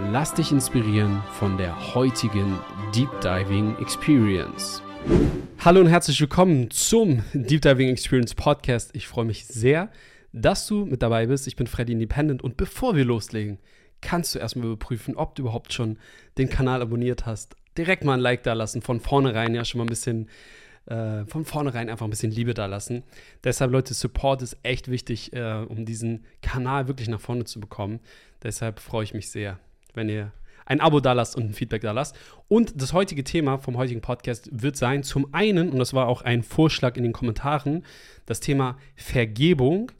Lass dich inspirieren von der heutigen Deep Diving Experience. Hallo und herzlich willkommen zum Deep Diving Experience Podcast. Ich freue mich sehr, dass du mit dabei bist. Ich bin Freddy Independent und bevor wir loslegen, kannst du erstmal überprüfen, ob du überhaupt schon den Kanal abonniert hast. Direkt mal ein Like da lassen, von vornherein ja schon mal ein bisschen äh, von vornherein einfach ein bisschen Liebe da lassen. Deshalb, Leute, Support ist echt wichtig, äh, um diesen Kanal wirklich nach vorne zu bekommen. Deshalb freue ich mich sehr wenn ihr ein Abo da lasst und ein Feedback da lasst. Und das heutige Thema vom heutigen Podcast wird sein, zum einen, und das war auch ein Vorschlag in den Kommentaren, das Thema Vergebung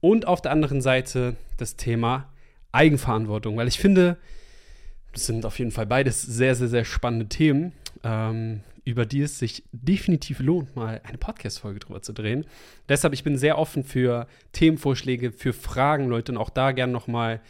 und auf der anderen Seite das Thema Eigenverantwortung, weil ich finde, das sind auf jeden Fall beides sehr, sehr, sehr spannende Themen, ähm, über die es sich definitiv lohnt, mal eine Podcast-Folge drüber zu drehen. Deshalb, ich bin sehr offen für Themenvorschläge, für Fragen, Leute, und auch da gerne nochmal mal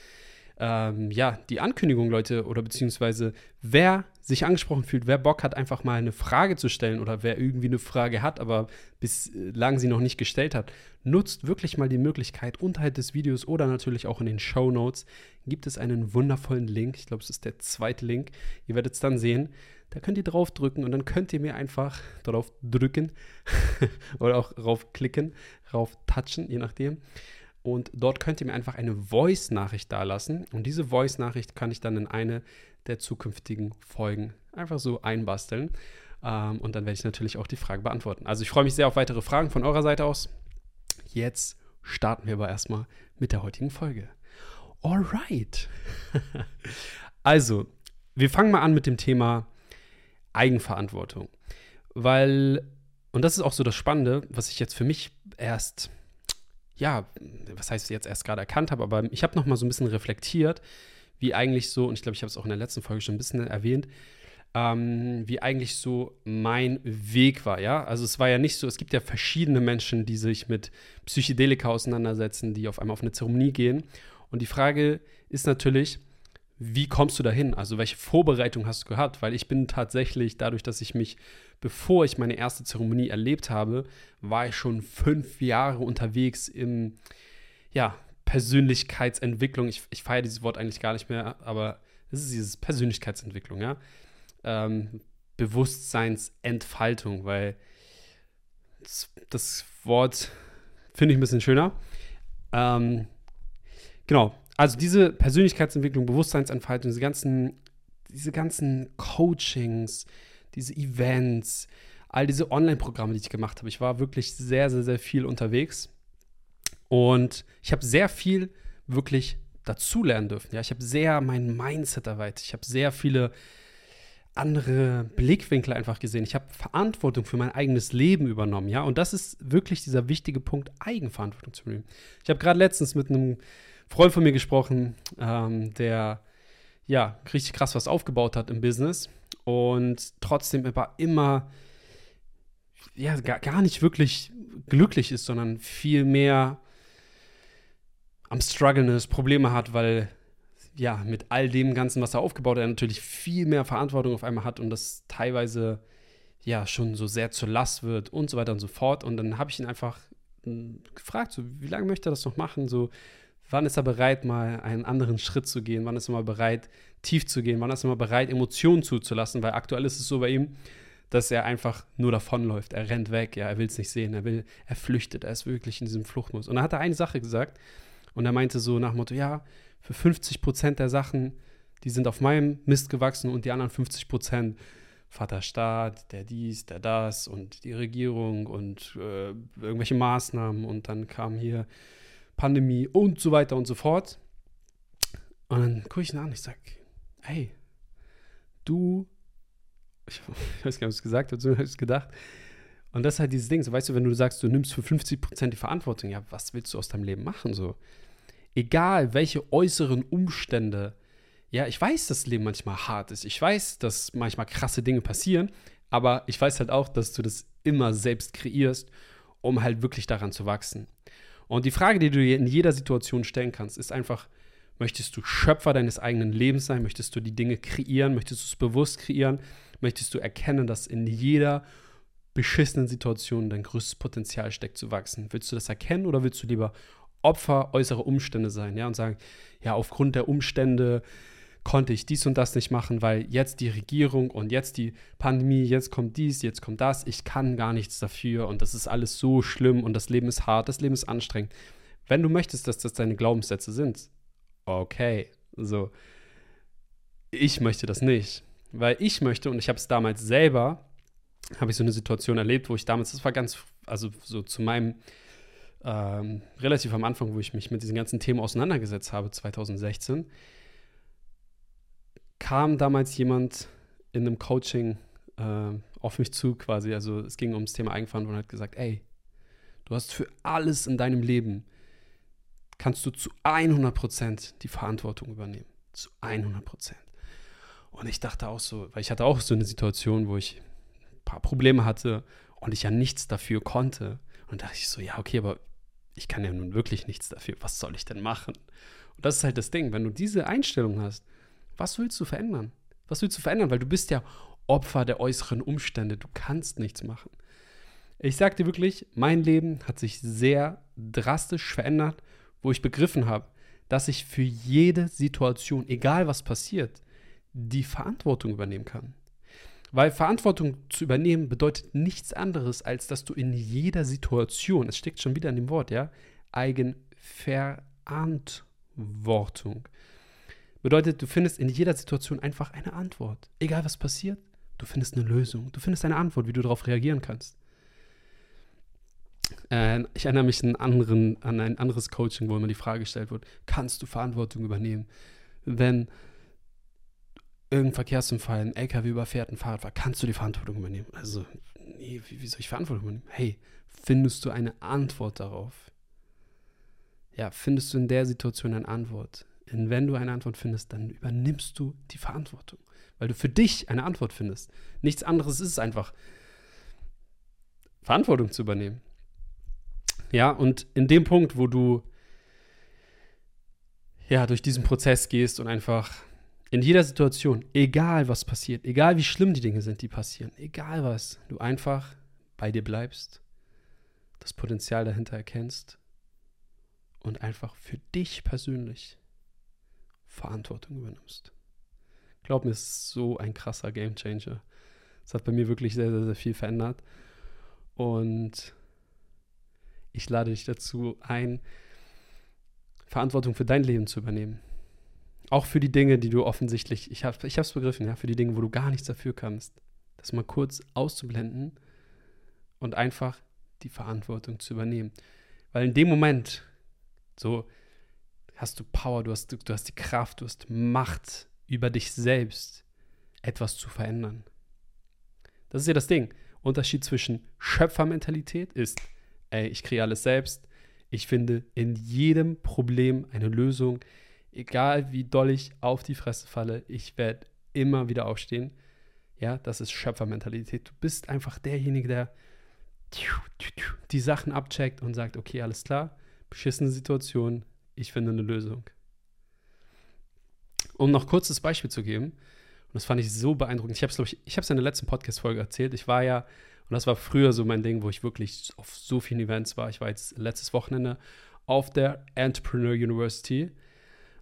ähm, ja, die Ankündigung, Leute, oder beziehungsweise wer sich angesprochen fühlt, wer Bock hat, einfach mal eine Frage zu stellen oder wer irgendwie eine Frage hat, aber bislang sie noch nicht gestellt hat, nutzt wirklich mal die Möglichkeit, unterhalb des Videos oder natürlich auch in den Show Notes gibt es einen wundervollen Link. Ich glaube, es ist der zweite Link. Ihr werdet es dann sehen. Da könnt ihr drauf drücken und dann könnt ihr mir einfach darauf drücken oder auch drauf klicken, drauf touchen, je nachdem. Und dort könnt ihr mir einfach eine Voice-Nachricht dalassen. Und diese Voice-Nachricht kann ich dann in eine der zukünftigen Folgen einfach so einbasteln. Ähm, und dann werde ich natürlich auch die Frage beantworten. Also ich freue mich sehr auf weitere Fragen von eurer Seite aus. Jetzt starten wir aber erstmal mit der heutigen Folge. Alright. also, wir fangen mal an mit dem Thema Eigenverantwortung. Weil, und das ist auch so das Spannende, was ich jetzt für mich erst ja, was heißt jetzt erst gerade erkannt habe, aber ich habe noch mal so ein bisschen reflektiert, wie eigentlich so, und ich glaube, ich habe es auch in der letzten Folge schon ein bisschen erwähnt, ähm, wie eigentlich so mein Weg war, ja. Also es war ja nicht so, es gibt ja verschiedene Menschen, die sich mit Psychedelika auseinandersetzen, die auf einmal auf eine Zeremonie gehen. Und die Frage ist natürlich, wie kommst du dahin? Also welche Vorbereitung hast du gehabt? Weil ich bin tatsächlich, dadurch, dass ich mich, bevor ich meine erste Zeremonie erlebt habe, war ich schon fünf Jahre unterwegs im, ja, Persönlichkeitsentwicklung. Ich, ich feiere dieses Wort eigentlich gar nicht mehr, aber es ist dieses Persönlichkeitsentwicklung, ja. Ähm, Bewusstseinsentfaltung, weil das, das Wort finde ich ein bisschen schöner. Ähm, genau, also diese Persönlichkeitsentwicklung, Bewusstseinsentfaltung, diese ganzen, diese ganzen Coachings, diese Events, all diese Online-Programme, die ich gemacht habe. Ich war wirklich sehr, sehr, sehr viel unterwegs. Und ich habe sehr viel wirklich dazulernen dürfen. Ja, ich habe sehr mein Mindset erweitert. Ich habe sehr viele andere Blickwinkel einfach gesehen. Ich habe Verantwortung für mein eigenes Leben übernommen. Ja, und das ist wirklich dieser wichtige Punkt, Eigenverantwortung zu nehmen. Ich habe gerade letztens mit einem Freund von mir gesprochen, ähm, der ja richtig krass was aufgebaut hat im Business und trotzdem aber immer ja gar, gar nicht wirklich glücklich ist, sondern viel mehr am struggeln ist, Probleme hat, weil ja mit all dem Ganzen, was er aufgebaut hat, er natürlich viel mehr Verantwortung auf einmal hat und das teilweise ja schon so sehr zur Last wird und so weiter und so fort. Und dann habe ich ihn einfach hm, gefragt, so wie lange möchte er das noch machen? So Wann ist er bereit, mal einen anderen Schritt zu gehen? Wann ist er mal bereit, tief zu gehen? Wann ist er mal bereit, Emotionen zuzulassen? Weil aktuell ist es so bei ihm, dass er einfach nur davonläuft. Er rennt weg, ja, er will es nicht sehen, er will, er flüchtet, er ist wirklich in diesem Fluchtmodus. Und dann hat er eine Sache gesagt und er meinte so nach dem Motto, ja, für 50 Prozent der Sachen, die sind auf meinem Mist gewachsen und die anderen 50 Prozent Vaterstaat, der dies, der das und die Regierung und äh, irgendwelche Maßnahmen und dann kam hier Pandemie und so weiter und so fort. Und dann gucke ich ihn an und ich sage, hey, du, ich, weiß gar nicht, was ich gesagt habe, so habe ich gedacht. Und das ist halt dieses Ding, so weißt du, wenn du sagst, du nimmst für 50% die Verantwortung, ja, was willst du aus deinem Leben machen? So, egal welche äußeren Umstände Ja, ich weiß, dass das Leben manchmal hart ist. Ich weiß, dass manchmal krasse Dinge passieren, aber ich weiß halt auch, dass du das immer selbst kreierst, um halt wirklich daran zu wachsen. Und die Frage, die du dir in jeder Situation stellen kannst, ist einfach, möchtest du Schöpfer deines eigenen Lebens sein? Möchtest du die Dinge kreieren? Möchtest du es bewusst kreieren? Möchtest du erkennen, dass in jeder beschissenen Situation dein größtes Potenzial steckt zu wachsen? Willst du das erkennen oder willst du lieber Opfer äußerer Umstände sein, ja, und sagen, ja, aufgrund der Umstände konnte ich dies und das nicht machen, weil jetzt die Regierung und jetzt die Pandemie, jetzt kommt dies, jetzt kommt das, ich kann gar nichts dafür und das ist alles so schlimm und das Leben ist hart, das Leben ist anstrengend. Wenn du möchtest, dass das deine Glaubenssätze sind, okay, so. Ich möchte das nicht, weil ich möchte und ich habe es damals selber, habe ich so eine Situation erlebt, wo ich damals, das war ganz, also so zu meinem ähm, relativ am Anfang, wo ich mich mit diesen ganzen Themen auseinandergesetzt habe, 2016, kam damals jemand in einem Coaching äh, auf mich zu quasi. Also es ging ums Thema Eigenverantwortung und hat gesagt, ey, du hast für alles in deinem Leben, kannst du zu 100% die Verantwortung übernehmen. Zu 100%. Und ich dachte auch so, weil ich hatte auch so eine Situation, wo ich ein paar Probleme hatte und ich ja nichts dafür konnte. Und dachte ich so, ja, okay, aber ich kann ja nun wirklich nichts dafür. Was soll ich denn machen? Und das ist halt das Ding, wenn du diese Einstellung hast, was willst du verändern? Was willst du verändern? Weil du bist ja Opfer der äußeren Umstände. Du kannst nichts machen. Ich sag dir wirklich, mein Leben hat sich sehr drastisch verändert, wo ich begriffen habe, dass ich für jede Situation, egal was passiert, die Verantwortung übernehmen kann. Weil Verantwortung zu übernehmen bedeutet nichts anderes, als dass du in jeder Situation, es steckt schon wieder in dem Wort, ja, Eigenverantwortung. Bedeutet, du findest in jeder Situation einfach eine Antwort. Egal was passiert, du findest eine Lösung. Du findest eine Antwort, wie du darauf reagieren kannst. Äh, ich erinnere mich an, anderen, an ein anderes Coaching, wo immer die Frage gestellt wird: Kannst du Verantwortung übernehmen, wenn irgendein Verkehrsunfall, ein LKW überfährt, ein Fahrradfahrer, kannst du die Verantwortung übernehmen? Also, nee, wie, wie soll ich Verantwortung übernehmen? Hey, findest du eine Antwort darauf? Ja, findest du in der Situation eine Antwort? Denn wenn du eine Antwort findest, dann übernimmst du die Verantwortung, weil du für dich eine Antwort findest. Nichts anderes ist es einfach, Verantwortung zu übernehmen. Ja, und in dem Punkt, wo du ja durch diesen Prozess gehst und einfach in jeder Situation, egal was passiert, egal wie schlimm die Dinge sind, die passieren, egal was, du einfach bei dir bleibst, das Potenzial dahinter erkennst und einfach für dich persönlich Verantwortung übernimmst. Glaub mir, es ist so ein krasser Gamechanger. Es hat bei mir wirklich sehr, sehr, sehr viel verändert. Und ich lade dich dazu ein, Verantwortung für dein Leben zu übernehmen. Auch für die Dinge, die du offensichtlich, ich habe es begriffen, ja, für die Dinge, wo du gar nichts dafür kannst. Das mal kurz auszublenden und einfach die Verantwortung zu übernehmen. Weil in dem Moment, so, hast du Power, du hast, du hast die Kraft, du hast Macht über dich selbst, etwas zu verändern. Das ist ja das Ding. Unterschied zwischen Schöpfermentalität ist, ey, ich kriege alles selbst. Ich finde in jedem Problem eine Lösung. Egal wie doll ich auf die Fresse falle, ich werde immer wieder aufstehen. Ja, das ist Schöpfermentalität. Du bist einfach derjenige, der die Sachen abcheckt und sagt, okay, alles klar, beschissene Situation, ich finde eine Lösung. Um noch kurzes Beispiel zu geben, und das fand ich so beeindruckend. Ich habe es, glaube ich, ich habe es in der letzten Podcast-Folge erzählt. Ich war ja, und das war früher so mein Ding, wo ich wirklich auf so vielen Events war. Ich war jetzt letztes Wochenende auf der Entrepreneur University.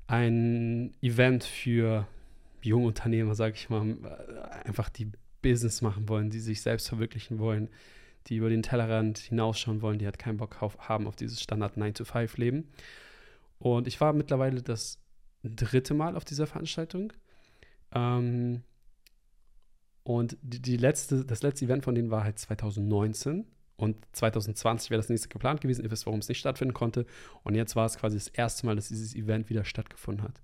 Ein Event für junge Unternehmer, sage ich mal, einfach die Business machen wollen, die sich selbst verwirklichen wollen, die über den Tellerrand hinausschauen wollen, die halt keinen Bock auf, haben auf dieses Standard 9-to-5-Leben. Und ich war mittlerweile das dritte Mal auf dieser Veranstaltung. Ähm, und die, die, letzte, das letzte Event von denen war halt 2019. Und 2020 wäre das nächste geplant gewesen. Ihr wisst, warum es nicht stattfinden konnte. Und jetzt war es quasi das erste Mal, dass dieses Event wieder stattgefunden hat.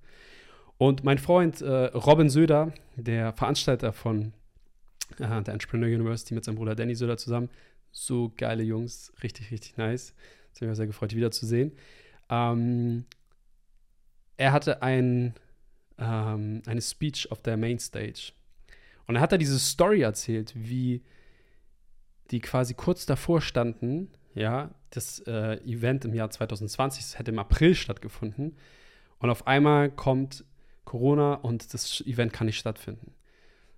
Und mein Freund äh, Robin Söder, der Veranstalter von äh, der Entrepreneur University mit seinem Bruder Danny Söder zusammen, so geile Jungs, richtig, richtig nice. Es hat mich sehr gefreut, die wiederzusehen. Ähm, er hatte ein, ähm, eine Speech auf der Mainstage. Und er hat da diese Story erzählt, wie die quasi kurz davor standen, ja, das äh, Event im Jahr 2020, das hätte im April stattgefunden. Und auf einmal kommt Corona und das Event kann nicht stattfinden.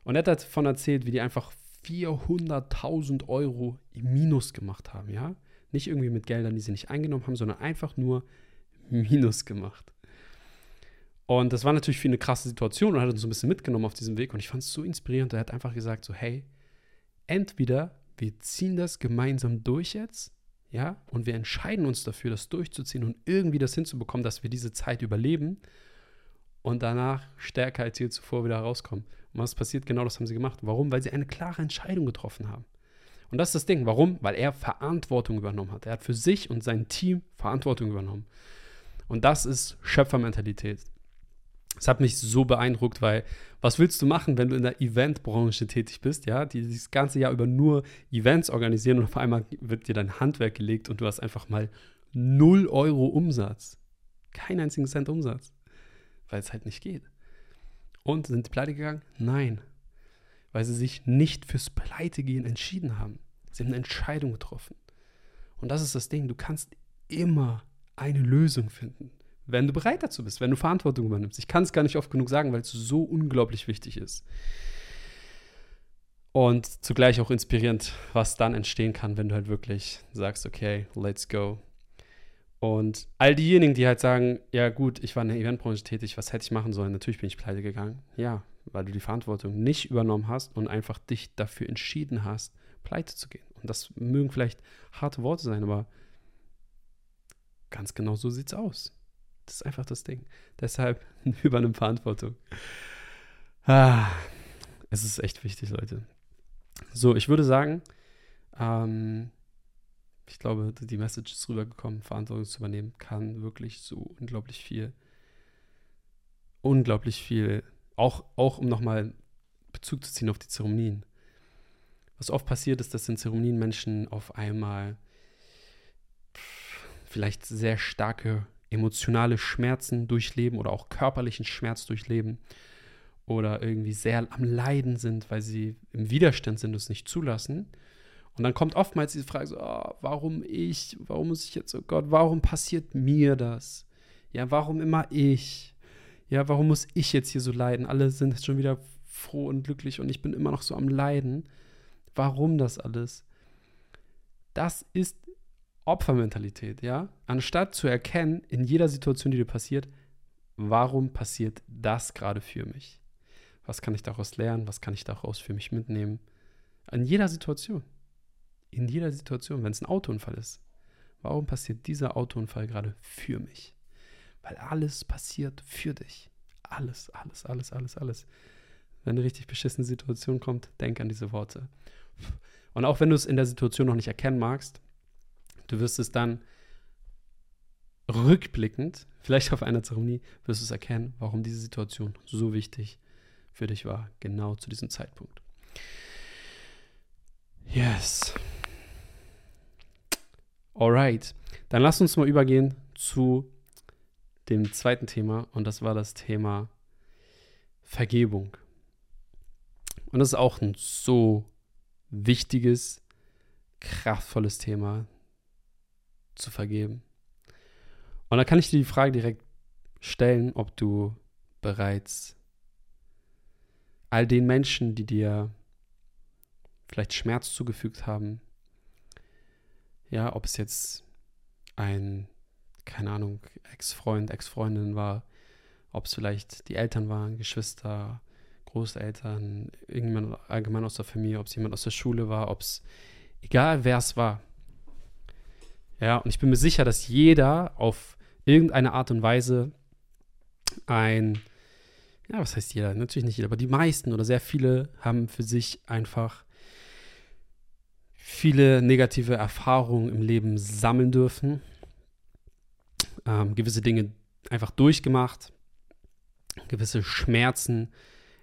Und er hat davon erzählt, wie die einfach 400.000 Euro im Minus gemacht haben, ja. Nicht irgendwie mit Geldern, die sie nicht eingenommen haben, sondern einfach nur Minus gemacht. Und das war natürlich für eine krasse Situation und hat uns so ein bisschen mitgenommen auf diesem Weg. Und ich fand es so inspirierend. Er hat einfach gesagt: so, hey, entweder wir ziehen das gemeinsam durch jetzt, ja, und wir entscheiden uns dafür, das durchzuziehen und irgendwie das hinzubekommen, dass wir diese Zeit überleben und danach stärker als je zuvor wieder rauskommen. Und was passiert? Genau das haben sie gemacht. Warum? Weil sie eine klare Entscheidung getroffen haben. Und das ist das Ding. Warum? Weil er Verantwortung übernommen hat. Er hat für sich und sein Team Verantwortung übernommen. Und das ist Schöpfermentalität. Das hat mich so beeindruckt, weil was willst du machen, wenn du in der Eventbranche tätig bist, ja, die das ganze Jahr über nur Events organisieren und auf einmal wird dir dein Handwerk gelegt und du hast einfach mal 0 Euro Umsatz. Keinen einzigen Cent Umsatz. Weil es halt nicht geht. Und sind die pleite gegangen? Nein. Weil sie sich nicht fürs Pleitegehen entschieden haben. Sie haben eine Entscheidung getroffen. Und das ist das Ding. Du kannst immer eine Lösung finden wenn du bereit dazu bist, wenn du Verantwortung übernimmst. Ich kann es gar nicht oft genug sagen, weil es so unglaublich wichtig ist. Und zugleich auch inspirierend, was dann entstehen kann, wenn du halt wirklich sagst, okay, let's go. Und all diejenigen, die halt sagen, ja gut, ich war in der Eventbranche tätig, was hätte ich machen sollen? Natürlich bin ich pleite gegangen. Ja, weil du die Verantwortung nicht übernommen hast und einfach dich dafür entschieden hast, pleite zu gehen. Und das mögen vielleicht harte Worte sein, aber ganz genau so sieht es aus. Das ist einfach das Ding. Deshalb übernimm Verantwortung. Ah, es ist echt wichtig, Leute. So, ich würde sagen, ähm, ich glaube, die Message ist rübergekommen. Verantwortung zu übernehmen kann wirklich so unglaublich viel. Unglaublich viel. Auch, auch um nochmal Bezug zu ziehen auf die Zeremonien. Was oft passiert ist, dass in Zeremonien Menschen auf einmal vielleicht sehr starke emotionale Schmerzen durchleben oder auch körperlichen Schmerz durchleben oder irgendwie sehr am Leiden sind, weil sie im Widerstand sind und es nicht zulassen. Und dann kommt oftmals diese Frage so, oh, warum ich, warum muss ich jetzt, oh Gott, warum passiert mir das? Ja, warum immer ich? Ja, warum muss ich jetzt hier so leiden? Alle sind schon wieder froh und glücklich und ich bin immer noch so am Leiden. Warum das alles? Das ist Opfermentalität, ja, anstatt zu erkennen, in jeder Situation, die dir passiert, warum passiert das gerade für mich? Was kann ich daraus lernen? Was kann ich daraus für mich mitnehmen? In jeder Situation. In jeder Situation, wenn es ein Autounfall ist. Warum passiert dieser Autounfall gerade für mich? Weil alles passiert für dich. Alles, alles, alles, alles, alles. Wenn eine richtig beschissene Situation kommt, denk an diese Worte. Und auch wenn du es in der Situation noch nicht erkennen magst, Du wirst es dann rückblickend, vielleicht auf einer Zeremonie, wirst du es erkennen, warum diese Situation so wichtig für dich war, genau zu diesem Zeitpunkt. Yes. Alright, dann lass uns mal übergehen zu dem zweiten Thema und das war das Thema Vergebung. Und das ist auch ein so wichtiges, kraftvolles Thema, zu vergeben. Und da kann ich dir die Frage direkt stellen, ob du bereits all den Menschen, die dir vielleicht Schmerz zugefügt haben, ja, ob es jetzt ein, keine Ahnung, Ex-Freund, Ex-Freundin war, ob es vielleicht die Eltern waren, Geschwister, Großeltern, irgendjemand allgemein aus der Familie, ob es jemand aus der Schule war, ob es, egal wer es war, ja, und ich bin mir sicher, dass jeder auf irgendeine Art und Weise ein, ja, was heißt jeder? Natürlich nicht jeder, aber die meisten oder sehr viele haben für sich einfach viele negative Erfahrungen im Leben sammeln dürfen, ähm, gewisse Dinge einfach durchgemacht, gewisse Schmerzen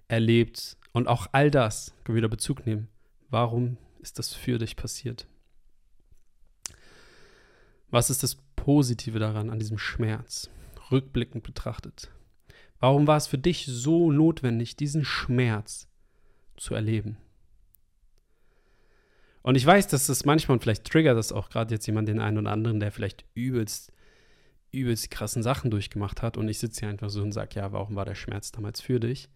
erlebt und auch all das können wir wieder Bezug nehmen. Warum ist das für dich passiert? Was ist das Positive daran, an diesem Schmerz, rückblickend betrachtet? Warum war es für dich so notwendig, diesen Schmerz zu erleben? Und ich weiß, dass das manchmal, und vielleicht triggert das auch gerade jetzt jemand den einen oder anderen, der vielleicht übelst, übelst krassen Sachen durchgemacht hat. Und ich sitze hier einfach so und sage, ja, warum war der Schmerz damals für dich?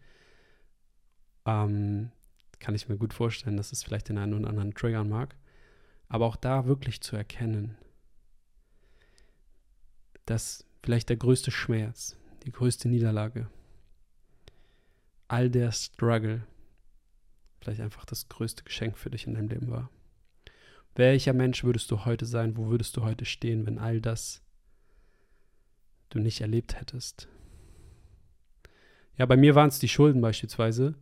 Ähm, kann ich mir gut vorstellen, dass es vielleicht den einen oder anderen triggern mag. Aber auch da wirklich zu erkennen, dass vielleicht der größte Schmerz, die größte Niederlage, all der Struggle vielleicht einfach das größte Geschenk für dich in deinem Leben war. Welcher Mensch würdest du heute sein? Wo würdest du heute stehen, wenn all das du nicht erlebt hättest? Ja, bei mir waren es die Schulden beispielsweise.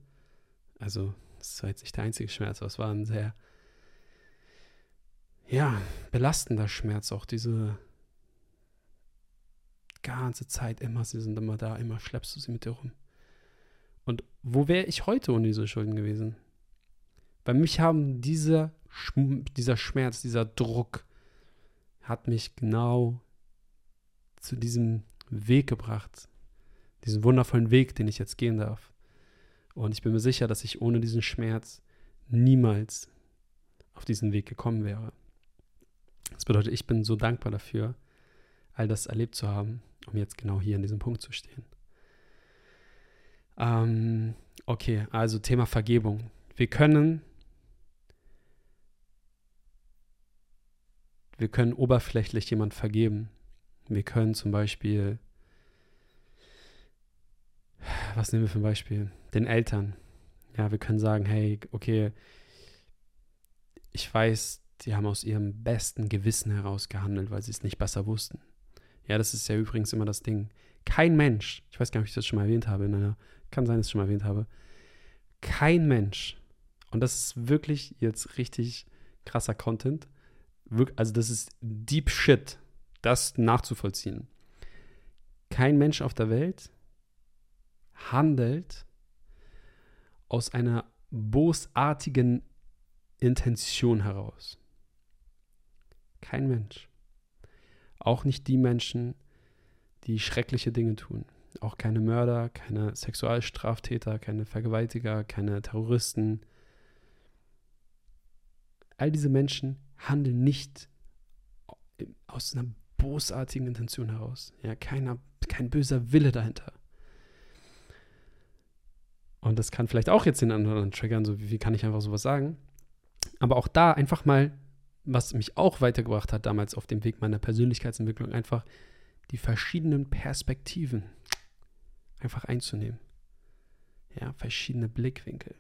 Also, das war jetzt nicht der einzige Schmerz, aber es war ein sehr, ja, belastender Schmerz. Auch diese ganze Zeit immer, sie sind immer da, immer schleppst du sie mit dir rum. Und wo wäre ich heute ohne diese Schulden gewesen? Bei mich haben dieser, dieser Schmerz, dieser Druck, hat mich genau zu diesem Weg gebracht. Diesen wundervollen Weg, den ich jetzt gehen darf. Und ich bin mir sicher, dass ich ohne diesen Schmerz niemals auf diesen Weg gekommen wäre. Das bedeutet, ich bin so dankbar dafür, all das erlebt zu haben, um jetzt genau hier an diesem Punkt zu stehen. Ähm, okay, also Thema Vergebung. Wir können wir können oberflächlich jemand vergeben. Wir können zum Beispiel, was nehmen wir für ein Beispiel? Den Eltern. Ja, wir können sagen, hey, okay, ich weiß, die haben aus ihrem besten Gewissen heraus gehandelt, weil sie es nicht besser wussten. Ja, das ist ja übrigens immer das Ding. Kein Mensch, ich weiß gar nicht, ob ich das schon mal erwähnt habe, in einer, kann sein, dass ich es schon mal erwähnt habe, kein Mensch, und das ist wirklich jetzt richtig krasser Content, also das ist Deep Shit, das nachzuvollziehen. Kein Mensch auf der Welt handelt aus einer bosartigen Intention heraus. Kein Mensch. Auch nicht die Menschen, die schreckliche Dinge tun. Auch keine Mörder, keine Sexualstraftäter, keine Vergewaltiger, keine Terroristen. All diese Menschen handeln nicht aus einer bosartigen Intention heraus. Ja, keiner, kein böser Wille dahinter. Und das kann vielleicht auch jetzt den anderen triggern, so wie, wie kann ich einfach sowas sagen. Aber auch da einfach mal, was mich auch weitergebracht hat damals auf dem Weg meiner Persönlichkeitsentwicklung, einfach die verschiedenen Perspektiven einfach einzunehmen. Ja, verschiedene Blickwinkel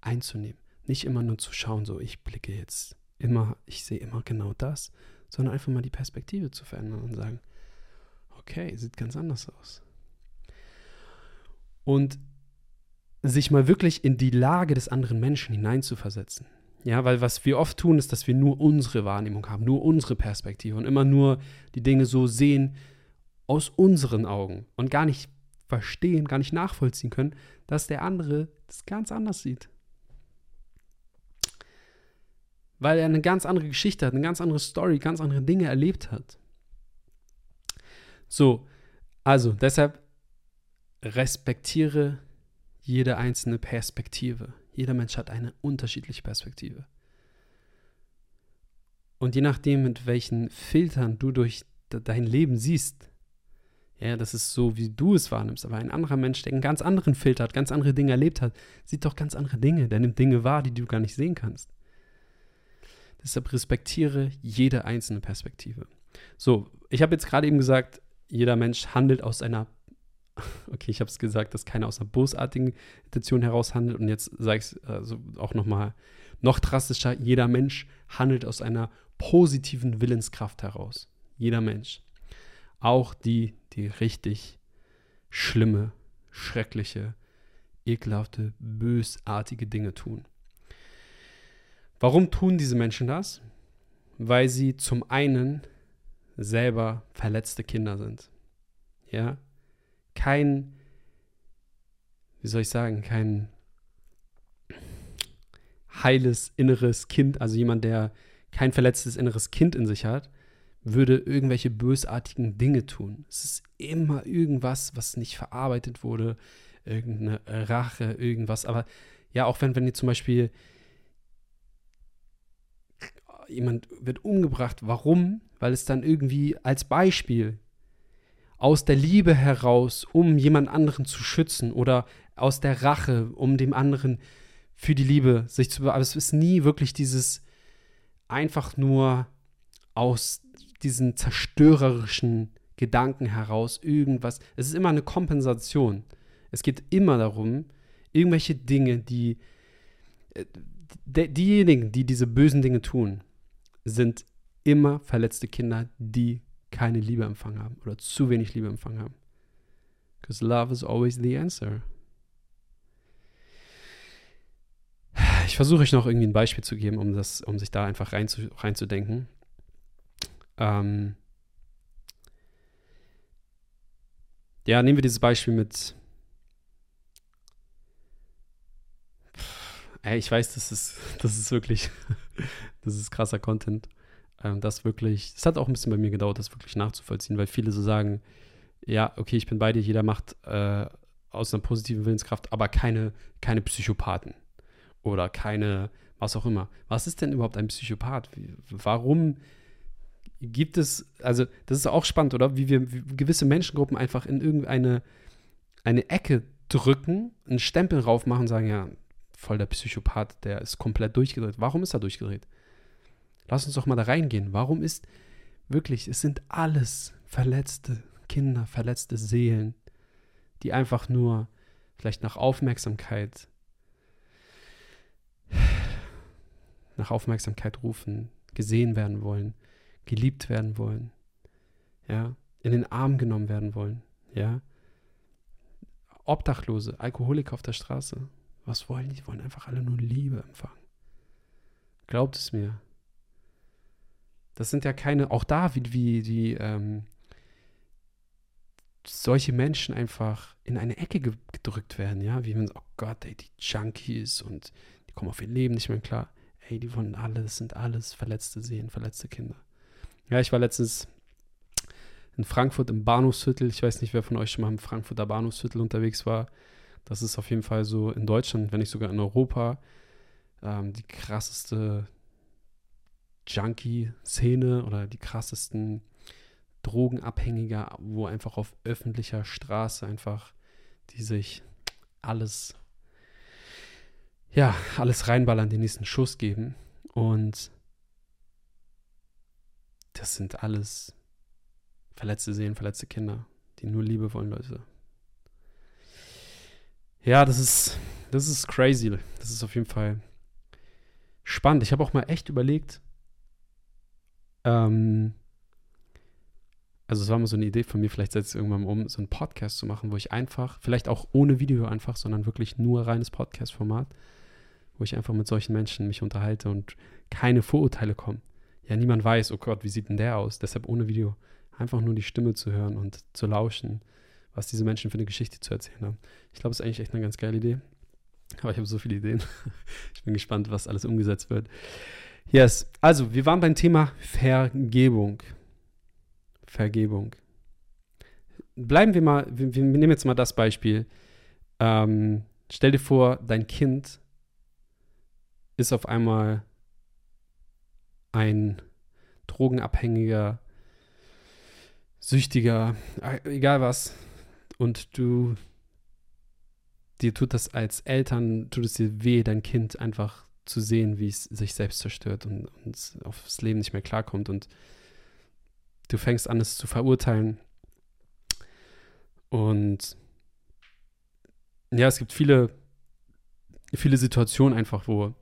einzunehmen. Nicht immer nur zu schauen, so ich blicke jetzt immer, ich sehe immer genau das, sondern einfach mal die Perspektive zu verändern und sagen, okay, sieht ganz anders aus. Und sich mal wirklich in die Lage des anderen Menschen hineinzuversetzen. Ja, weil was wir oft tun, ist, dass wir nur unsere Wahrnehmung haben, nur unsere Perspektive und immer nur die Dinge so sehen aus unseren Augen und gar nicht verstehen, gar nicht nachvollziehen können, dass der andere das ganz anders sieht weil er eine ganz andere Geschichte hat, eine ganz andere Story, ganz andere Dinge erlebt hat. So, also deshalb respektiere jede einzelne Perspektive. Jeder Mensch hat eine unterschiedliche Perspektive. Und je nachdem, mit welchen Filtern du durch dein Leben siehst, ja, das ist so, wie du es wahrnimmst. Aber ein anderer Mensch, der einen ganz anderen Filter hat, ganz andere Dinge erlebt hat, sieht doch ganz andere Dinge. Der nimmt Dinge wahr, die du gar nicht sehen kannst. Deshalb respektiere jede einzelne Perspektive. So, ich habe jetzt gerade eben gesagt, jeder Mensch handelt aus einer, okay, ich habe es gesagt, dass keiner aus einer bosartigen Intention heraus handelt. Und jetzt sage ich es also auch nochmal noch drastischer, jeder Mensch handelt aus einer positiven Willenskraft heraus. Jeder Mensch. Auch die, die richtig schlimme, schreckliche, ekelhafte, bösartige Dinge tun. Warum tun diese Menschen das? Weil sie zum einen selber verletzte Kinder sind. Ja? Kein, wie soll ich sagen, kein heiles inneres Kind, also jemand, der kein verletztes inneres Kind in sich hat, würde irgendwelche bösartigen Dinge tun. Es ist immer irgendwas, was nicht verarbeitet wurde, irgendeine Rache, irgendwas. Aber ja, auch wenn, wenn ihr zum Beispiel jemand wird umgebracht, warum? Weil es dann irgendwie als Beispiel aus der Liebe heraus, um jemand anderen zu schützen oder aus der Rache, um dem anderen für die Liebe sich zu. Aber es ist nie wirklich dieses einfach nur aus diesen zerstörerischen Gedanken heraus irgendwas. Es ist immer eine Kompensation. Es geht immer darum, irgendwelche Dinge, die äh, diejenigen, die diese bösen Dinge tun, sind immer verletzte Kinder, die keine Liebe empfangen haben oder zu wenig Liebe empfangen haben. Because love is always the answer. Ich versuche euch noch irgendwie ein Beispiel zu geben, um, das, um sich da einfach rein zu, reinzudenken. Ähm ja, nehmen wir dieses Beispiel mit. Ey, ich weiß, das ist, das ist wirklich, das ist krasser Content. Ähm, das wirklich, es hat auch ein bisschen bei mir gedauert, das wirklich nachzuvollziehen, weil viele so sagen, ja, okay, ich bin bei dir, jeder macht äh, aus einer positiven Willenskraft, aber keine, keine Psychopathen oder keine, was auch immer. Was ist denn überhaupt ein Psychopath? Wie, warum gibt es, also das ist auch spannend, oder? Wie wir wie gewisse Menschengruppen einfach in irgendeine eine Ecke drücken, einen Stempel raufmachen und sagen, ja, voll der Psychopath, der ist komplett durchgedreht. Warum ist er durchgedreht? Lass uns doch mal da reingehen. Warum ist wirklich, es sind alles verletzte Kinder, verletzte Seelen, die einfach nur vielleicht nach Aufmerksamkeit, nach Aufmerksamkeit rufen, gesehen werden wollen, geliebt werden wollen, ja, in den Arm genommen werden wollen, ja. Obdachlose, Alkoholiker auf der Straße, was wollen die? Die wollen einfach alle nur Liebe empfangen. Glaubt es mir. Das sind ja keine, auch da, wie, wie die, ähm, solche Menschen einfach in eine Ecke gedrückt werden, ja, wie man, oh Gott, ey, die Junkies und die kommen auf ihr Leben nicht mehr klar. Ey, die wollen alles, sind alles verletzte Seelen, verletzte Kinder. Ja, ich war letztens in Frankfurt im Bahnhofsviertel. Ich weiß nicht, wer von euch schon mal im Frankfurter Bahnhofsviertel unterwegs war. Das ist auf jeden Fall so in Deutschland, wenn nicht sogar in Europa, ähm, die krasseste Junkie-Szene oder die krassesten Drogenabhängiger, wo einfach auf öffentlicher Straße einfach die sich alles, ja, alles reinballern, den nächsten Schuss geben. Und das sind alles verletzte Seelen, verletzte Kinder, die nur Liebe wollen, Leute. Ja, das ist, das ist crazy. Das ist auf jeden Fall spannend. Ich habe auch mal echt überlegt, ähm, also es war mal so eine Idee von mir, vielleicht setze ich irgendwann um, so einen Podcast zu machen, wo ich einfach, vielleicht auch ohne Video einfach, sondern wirklich nur reines Podcast-Format, wo ich einfach mit solchen Menschen mich unterhalte und keine Vorurteile kommen. Ja, niemand weiß, oh Gott, wie sieht denn der aus? Deshalb ohne Video. Einfach nur die Stimme zu hören und zu lauschen, was diese Menschen für eine Geschichte zu erzählen haben. Ich glaube, es ist eigentlich echt eine ganz geile Idee. Aber ich habe so viele Ideen. Ich bin gespannt, was alles umgesetzt wird. Yes, also wir waren beim Thema Vergebung. Vergebung. Bleiben wir mal, wir, wir nehmen jetzt mal das Beispiel. Ähm, stell dir vor, dein Kind ist auf einmal ein drogenabhängiger, süchtiger, äh, egal was. Und du, dir tut das als Eltern, tut es dir weh, dein Kind einfach zu sehen, wie es sich selbst zerstört und, und aufs Leben nicht mehr klarkommt. Und du fängst an, es zu verurteilen. Und ja, es gibt viele, viele Situationen einfach, wo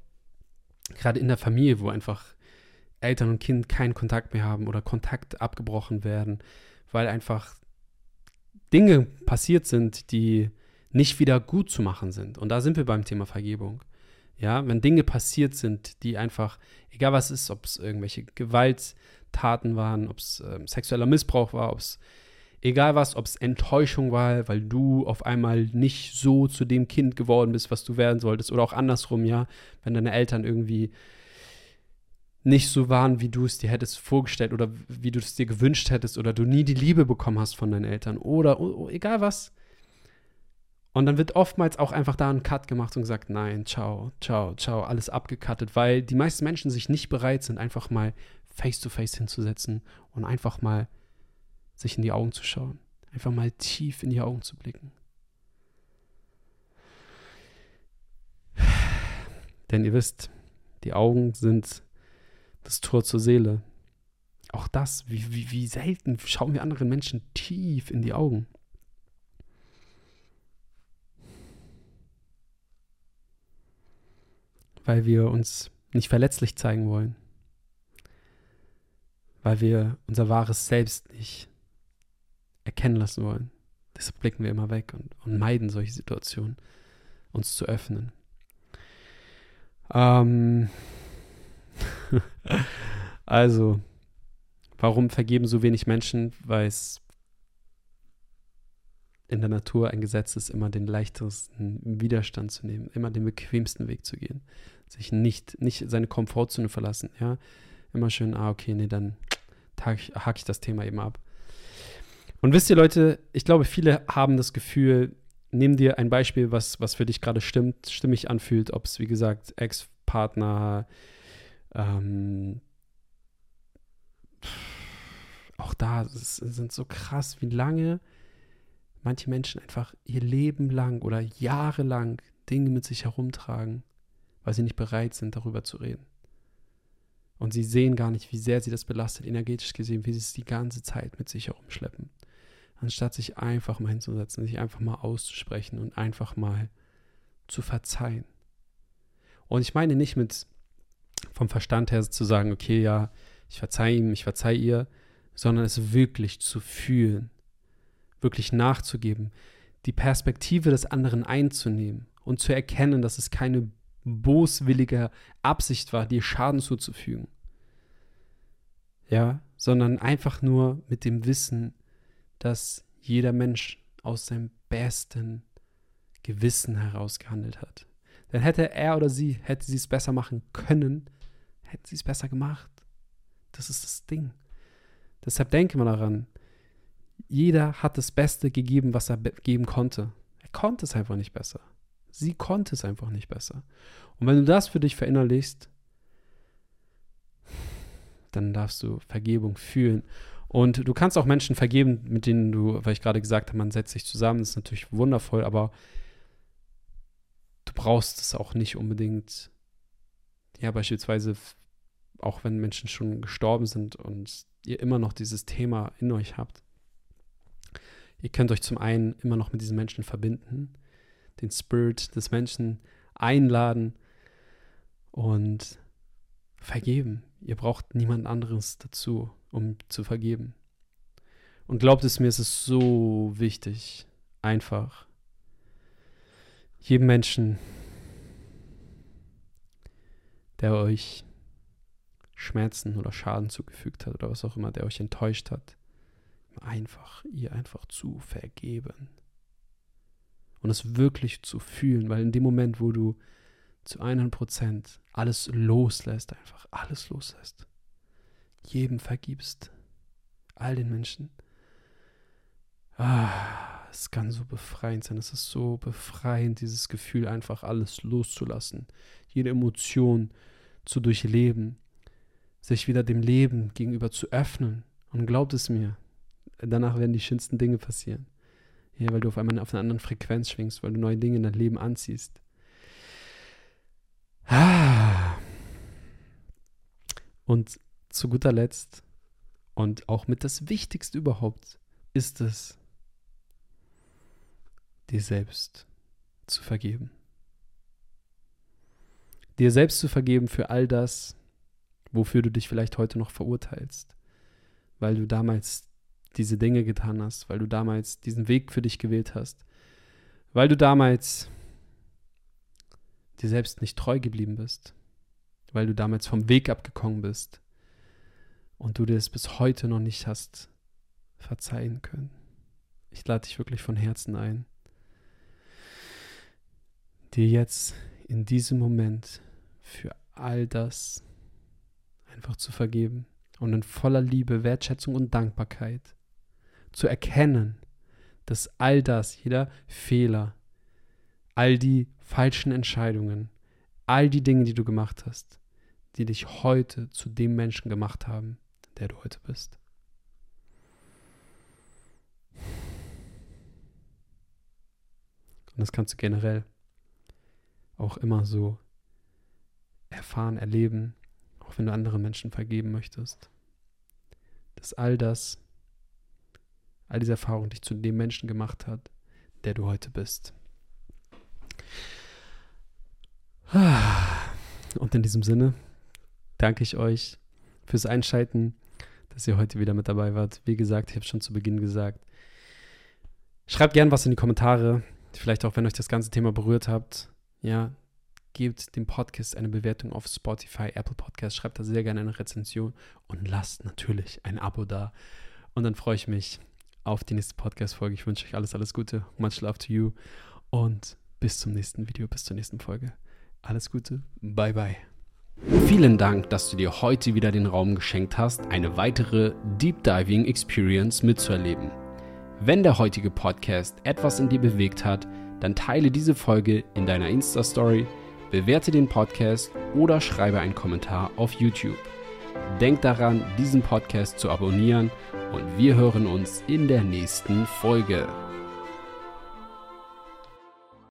gerade in der Familie, wo einfach Eltern und Kind keinen Kontakt mehr haben oder Kontakt abgebrochen werden, weil einfach Dinge passiert sind, die nicht wieder gut zu machen sind. Und da sind wir beim Thema Vergebung. Ja, wenn Dinge passiert sind, die einfach, egal was ist, ob es irgendwelche Gewalttaten waren, ob es äh, sexueller Missbrauch war, ob es egal was, ob es Enttäuschung war, weil du auf einmal nicht so zu dem Kind geworden bist, was du werden solltest, oder auch andersrum, ja, wenn deine Eltern irgendwie nicht so waren, wie du es dir hättest vorgestellt oder wie du es dir gewünscht hättest oder du nie die Liebe bekommen hast von deinen Eltern oder oh, oh, egal was. Und dann wird oftmals auch einfach da ein Cut gemacht und gesagt, nein, ciao, ciao, ciao, alles abgekattet, weil die meisten Menschen sich nicht bereit sind, einfach mal face to face hinzusetzen und einfach mal sich in die Augen zu schauen, einfach mal tief in die Augen zu blicken. Denn ihr wisst, die Augen sind das Tor zur Seele. Auch das, wie, wie, wie selten schauen wir anderen Menschen tief in die Augen. Weil wir uns nicht verletzlich zeigen wollen. Weil wir unser wahres Selbst nicht erkennen lassen wollen. Deshalb blicken wir immer weg und, und meiden solche Situationen, uns zu öffnen. Ähm, also, warum vergeben so wenig Menschen? Weil es in der Natur ein Gesetz ist, immer den leichtesten Widerstand zu nehmen, immer den bequemsten Weg zu gehen, sich nicht, nicht seine Komfortzone verlassen, ja. Immer schön, ah, okay, nee, dann hake ich das Thema eben ab. Und wisst ihr, Leute, ich glaube, viele haben das Gefühl, nimm dir ein Beispiel, was, was für dich gerade stimmt, stimmig anfühlt, ob es, wie gesagt, Ex-Partner, ähm, auch da sind so krass, wie lange manche Menschen einfach ihr Leben lang oder jahrelang Dinge mit sich herumtragen, weil sie nicht bereit sind, darüber zu reden. Und sie sehen gar nicht, wie sehr sie das belastet, energetisch gesehen, wie sie es die ganze Zeit mit sich herumschleppen. Anstatt sich einfach mal hinzusetzen, sich einfach mal auszusprechen und einfach mal zu verzeihen. Und ich meine nicht mit vom Verstand her zu sagen, okay, ja, ich verzeihe ihm, ich verzeihe ihr, sondern es wirklich zu fühlen, wirklich nachzugeben, die Perspektive des anderen einzunehmen und zu erkennen, dass es keine boswillige Absicht war, dir Schaden zuzufügen. Ja, sondern einfach nur mit dem Wissen, dass jeder Mensch aus seinem besten Gewissen heraus gehandelt hat. Denn hätte er oder sie, hätte sie es besser machen können, hätten sie es besser gemacht. Das ist das Ding. Deshalb denke mal daran, jeder hat das Beste gegeben, was er geben konnte. Er konnte es einfach nicht besser. Sie konnte es einfach nicht besser. Und wenn du das für dich verinnerlichst, dann darfst du Vergebung fühlen. Und du kannst auch Menschen vergeben, mit denen du, weil ich gerade gesagt habe, man setzt sich zusammen, das ist natürlich wundervoll, aber brauchst es auch nicht unbedingt, ja, beispielsweise auch wenn Menschen schon gestorben sind und ihr immer noch dieses Thema in euch habt. Ihr könnt euch zum einen immer noch mit diesen Menschen verbinden, den Spirit des Menschen einladen und vergeben. Ihr braucht niemand anderes dazu, um zu vergeben. Und glaubt es mir, es ist so wichtig, einfach jedem Menschen, der euch Schmerzen oder Schaden zugefügt hat oder was auch immer, der euch enttäuscht hat, einfach, ihr einfach zu vergeben. Und es wirklich zu fühlen, weil in dem Moment, wo du zu 100% alles loslässt, einfach alles loslässt, jedem vergibst, all den Menschen, ah, es kann so befreiend sein. Es ist so befreiend, dieses Gefühl einfach alles loszulassen. Jede Emotion zu durchleben. Sich wieder dem Leben gegenüber zu öffnen. Und glaubt es mir, danach werden die schönsten Dinge passieren. Ja, weil du auf einmal auf einer anderen Frequenz schwingst, weil du neue Dinge in dein Leben anziehst. Ah. Und zu guter Letzt und auch mit das Wichtigste überhaupt ist es, dir selbst zu vergeben. Dir selbst zu vergeben für all das, wofür du dich vielleicht heute noch verurteilst, weil du damals diese Dinge getan hast, weil du damals diesen Weg für dich gewählt hast, weil du damals dir selbst nicht treu geblieben bist, weil du damals vom Weg abgekommen bist und du dir es bis heute noch nicht hast verzeihen können. Ich lade dich wirklich von Herzen ein, dir jetzt in diesem Moment für all das einfach zu vergeben und in voller Liebe, Wertschätzung und Dankbarkeit zu erkennen, dass all das, jeder Fehler, all die falschen Entscheidungen, all die Dinge, die du gemacht hast, die dich heute zu dem Menschen gemacht haben, der du heute bist. Und das kannst du generell auch immer so erfahren, erleben, auch wenn du anderen Menschen vergeben möchtest. Dass all das, all diese Erfahrung dich zu dem Menschen gemacht hat, der du heute bist. Und in diesem Sinne danke ich euch fürs Einschalten, dass ihr heute wieder mit dabei wart. Wie gesagt, ich habe schon zu Beginn gesagt. Schreibt gern was in die Kommentare. Vielleicht auch, wenn euch das ganze Thema berührt habt. Ja, gebt dem Podcast eine Bewertung auf Spotify, Apple Podcast. Schreibt da sehr gerne eine Rezension und lasst natürlich ein Abo da. Und dann freue ich mich auf die nächste Podcast-Folge. Ich wünsche euch alles, alles Gute. Much love to you. Und bis zum nächsten Video, bis zur nächsten Folge. Alles Gute. Bye, bye. Vielen Dank, dass du dir heute wieder den Raum geschenkt hast, eine weitere Deep Diving Experience mitzuerleben. Wenn der heutige Podcast etwas in dir bewegt hat, dann teile diese Folge in deiner Insta-Story, bewerte den Podcast oder schreibe einen Kommentar auf YouTube. Denk daran, diesen Podcast zu abonnieren und wir hören uns in der nächsten Folge.